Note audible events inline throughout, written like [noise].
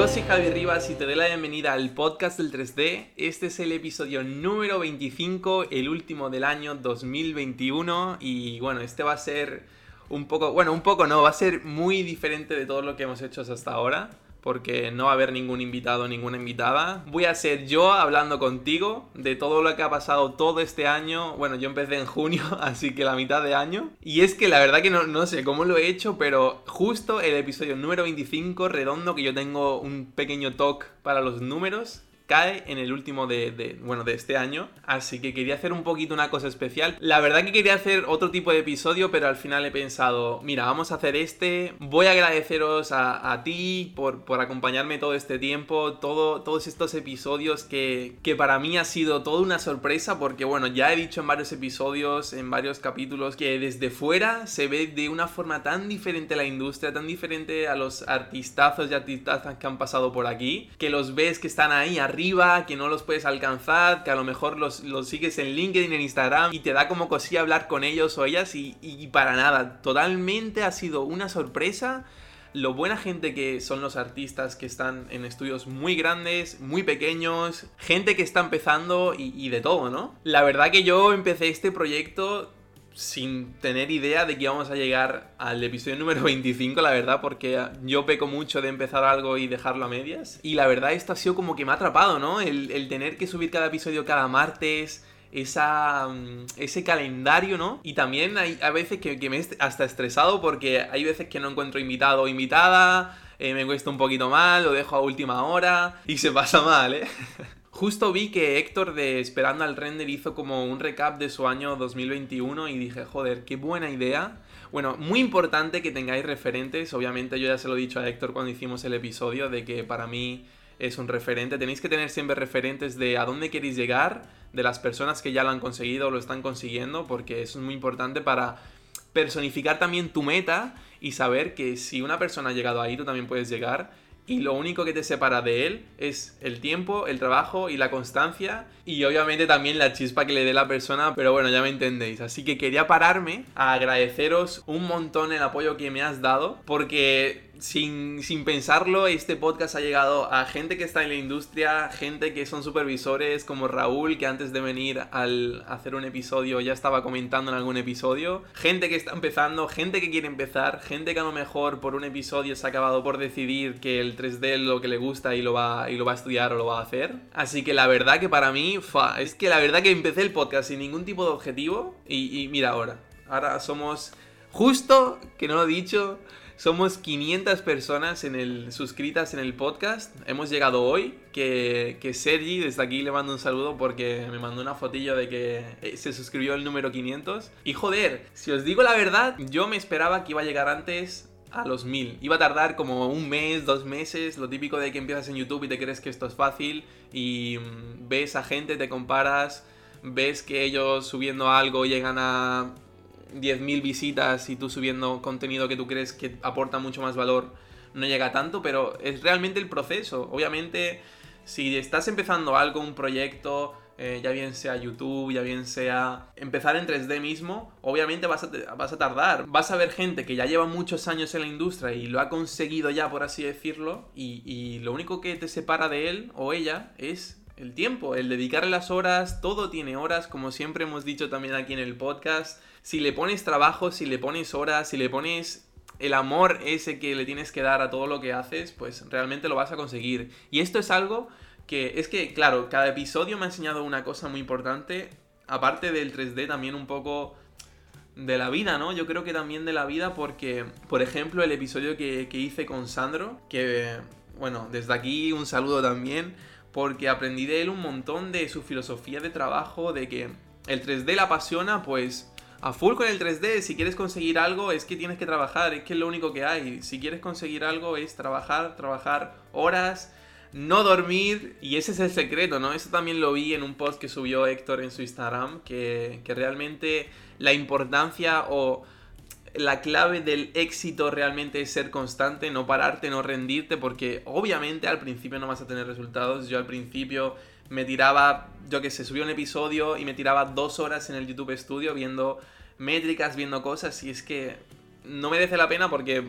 Yo soy Javi Rivas y te doy la bienvenida al podcast del 3D. Este es el episodio número 25, el último del año 2021 y bueno, este va a ser un poco, bueno, un poco no, va a ser muy diferente de todo lo que hemos hecho hasta ahora porque no va a haber ningún invitado, ninguna invitada. Voy a ser yo hablando contigo de todo lo que ha pasado todo este año. Bueno, yo empecé en junio, [laughs] así que la mitad de año. Y es que la verdad que no, no sé cómo lo he hecho, pero justo el episodio número 25, redondo, que yo tengo un pequeño talk para los números, cae en el último de, bueno, de este año. Así que quería hacer un poquito una cosa especial. La verdad que quería hacer otro tipo de episodio, pero al final he pensado, mira, vamos a hacer este. Voy a agradeceros a, ti por, por, acompañarme todo este tiempo, todo, todos estos episodios que, que para mí ha sido toda una sorpresa, porque bueno, ya he dicho en varios episodios, en varios capítulos, que desde fuera se ve de una forma tan diferente la industria, tan diferente a los artistazos y artistazas que han pasado por aquí, que los ves que están ahí arriba que no los puedes alcanzar, que a lo mejor los, sigues en LinkedIn, en Instagram y te da como cosilla hablar con ellos o ellas y, y para nada. Totalmente ha sido una sorpresa lo buena gente que son los artistas que están en estudios muy grandes, muy pequeños, gente que está empezando y, de todo, ¿no? La verdad que yo empecé este proyecto sin tener idea de que íbamos a llegar al episodio número [laughs] 25, la verdad, porque yo peco mucho de empezar algo y dejarlo a medias. Y la verdad, esto ha sido como que me ha atrapado, ¿no? El, tener que subir cada episodio cada martes, esa, mm, ese calendario, ¿no? Y también hay a veces que, me he hasta estresado porque hay veces que no encuentro invitado o invitada, eh, me cuesta un poquito mal, lo dejo a última hora y se pasa mal, ¿eh? [laughs] Justo vi que Héctor de Esperando al Render hizo como un recap de su año 2021 y dije, joder, qué buena idea. Bueno, muy importante que tengáis referentes. Obviamente yo ya se lo he dicho a Héctor cuando hicimos el episodio de que para mí es un referente. Tenéis que tener siempre referentes de a dónde queréis llegar, de las personas que ya lo han conseguido o lo están consiguiendo, porque eso es muy importante para personificar también tu meta y saber que si una persona ha llegado ahí, tú también puedes llegar y lo único que te separa de él es el tiempo, el trabajo y la constancia y obviamente también la chispa que le dé la persona, pero bueno, ya me entendéis. Así que quería pararme a agradeceros un montón el apoyo que me has dado porque sin, pensarlo, este podcast ha llegado a gente que está en la industria, gente que son supervisores como Raúl, que antes de venir al hacer un episodio ya estaba comentando en algún episodio, gente que está empezando, gente que quiere empezar, gente que a lo mejor por un episodio se ha acabado por decidir que el 3D es lo que le gusta y lo va, y lo va a estudiar o lo va a hacer. Así que la verdad que para mí, es que la verdad que empecé el podcast sin ningún tipo de objetivo y, y mira ahora, ahora somos justo, que no lo he dicho, somos 500 personas en el, suscritas en el podcast. Hemos llegado hoy. Que, que Sergi, desde aquí le mando un saludo porque me mandó una fotillo de que eh, se suscribió el número 500. Y joder, si os digo la verdad, yo me esperaba que iba a llegar antes a los 1000. Iba a tardar como un mes, dos meses, lo típico de que empiezas en YouTube y te crees que esto es fácil y mm, ves a gente, te comparas, ves que ellos subiendo algo llegan a 10.000 visitas y tú subiendo contenido que tú crees que aporta mucho más valor, no llega tanto, pero es realmente el proceso. Obviamente, si estás empezando algo, un proyecto, eh, ya bien sea YouTube, ya bien sea empezar en 3D mismo, obviamente vas a, vas a tardar. Vas a ver gente que ya lleva muchos años en la industria y lo ha conseguido ya, por así decirlo, y, y lo único que te separa de él o ella es el tiempo, el dedicarle las horas, todo tiene horas, como siempre hemos dicho también aquí en el podcast. Si le pones trabajo, si le pones horas, si le pones el amor ese que le tienes que dar a todo lo que haces, pues realmente lo vas a conseguir. Y esto es algo que es que, claro, cada episodio me ha enseñado una cosa muy importante, aparte del 3D, también un poco de la vida, ¿no? Yo creo que también de la vida porque, por ejemplo, el episodio que, que hice con Sandro, que, bueno, desde aquí un saludo también porque aprendí de él un montón de su filosofía de trabajo, de que el 3D la apasiona, pues a full con el 3D, si quieres conseguir algo es que tienes que trabajar, es que es lo único que hay. Si quieres conseguir algo es trabajar, trabajar horas, no dormir, y ese es el secreto, ¿no? Eso también lo vi en un post que subió Héctor en su Instagram, que, que realmente la importancia o la clave del éxito realmente es ser constante, no pararte, no rendirte, porque obviamente al principio no vas a tener resultados. Yo al principio me tiraba, yo que sé, subía un episodio y me tiraba dos horas en el YouTube Studio viendo métricas, viendo cosas, y es que no merece la pena porque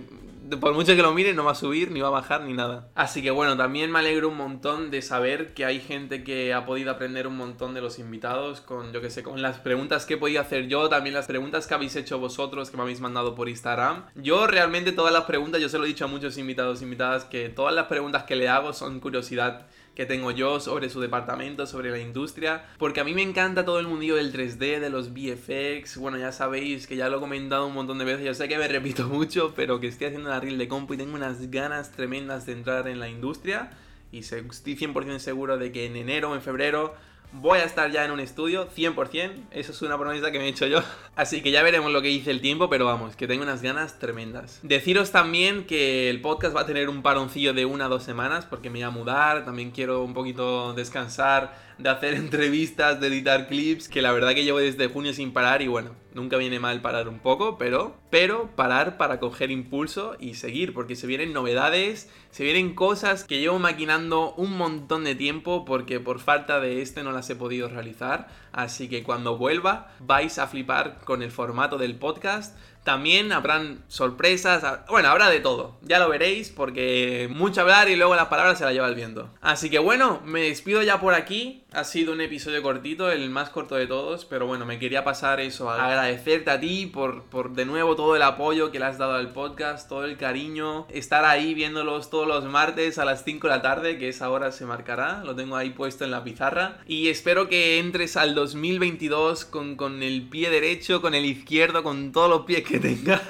por mucho que lo mire, no va a subir, ni va a bajar, ni nada. Así que bueno, también me alegro un montón de saber que hay gente que ha podido aprender un montón de los invitados con, yo que sé, con las preguntas que he podido hacer yo, también las preguntas que habéis hecho vosotros, que me habéis mandado por Instagram. Yo realmente todas las preguntas, yo se lo he dicho a muchos invitados, invitadas, que todas las preguntas que le hago son curiosidad que tengo yo sobre su departamento, sobre la industria, porque a mí me encanta todo el mundillo del 3D, de los VFX, bueno, ya sabéis que ya lo he comentado un montón de veces, yo sé que me repito [laughs] mucho, pero que estoy haciendo una reel de compu y tengo unas ganas tremendas de entrar en la industria y estoy 100% seguro de que en enero o en febrero voy a estar ya en un estudio, 100%, eso es una promesa que me he hecho yo. [laughs] Así que ya veremos lo que dice el tiempo, pero vamos, que tengo unas ganas tremendas. Deciros también que el podcast va a tener un paroncillo de una o dos semanas, porque me voy a mudar, también quiero un poquito descansar de hacer [laughs] entrevistas, de editar clips, que la verdad que llevo desde junio sin parar y bueno, nunca viene mal parar un poco, pero, pero parar para coger impulso y seguir, porque se vienen novedades, se vienen cosas que llevo maquinando un montón de tiempo porque por falta de este no las he podido realizar, así que cuando vuelva vais a flipar con el formato del podcast también habrán sorpresas, bueno, habrá de todo. Ya lo veréis porque mucho hablar y luego las palabras se las lleva el viento. Así que bueno, me despido ya por aquí. Ha sido un episodio cortito, el más corto de todos, pero bueno, me quería pasar eso, agradecerte a ti por, por de nuevo todo el apoyo que le has dado al podcast, todo el cariño, estar ahí viéndolos todos los martes a las 5 de la tarde, que esa hora se marcará, lo tengo ahí puesto en la pizarra. Y espero que entres al 2022 con, con el pie derecho, con el izquierdo, con todos los pies que tenga.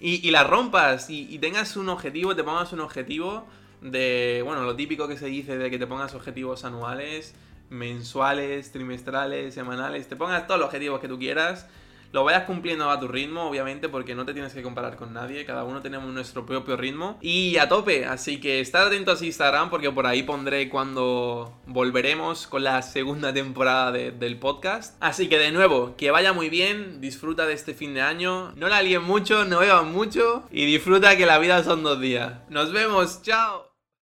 y, la rompas y, tengas un objetivo, te pongas un objetivo de, bueno, lo típico que se dice de que te pongas objetivos anuales, mensuales, trimestrales, semanales, te pongas todos los objetivos que tú quieras lo vayas cumpliendo a tu ritmo, obviamente, porque no te tienes que comparar con nadie, cada uno tenemos nuestro propio ritmo y a tope, así que estar atentos a Instagram porque por ahí pondré cuando volveremos con la segunda temporada del podcast. Así que de nuevo, que vaya muy bien, disfruta de este fin de año, no la líen mucho, no beban mucho y disfruta que la vida son dos días. Nos vemos, chao.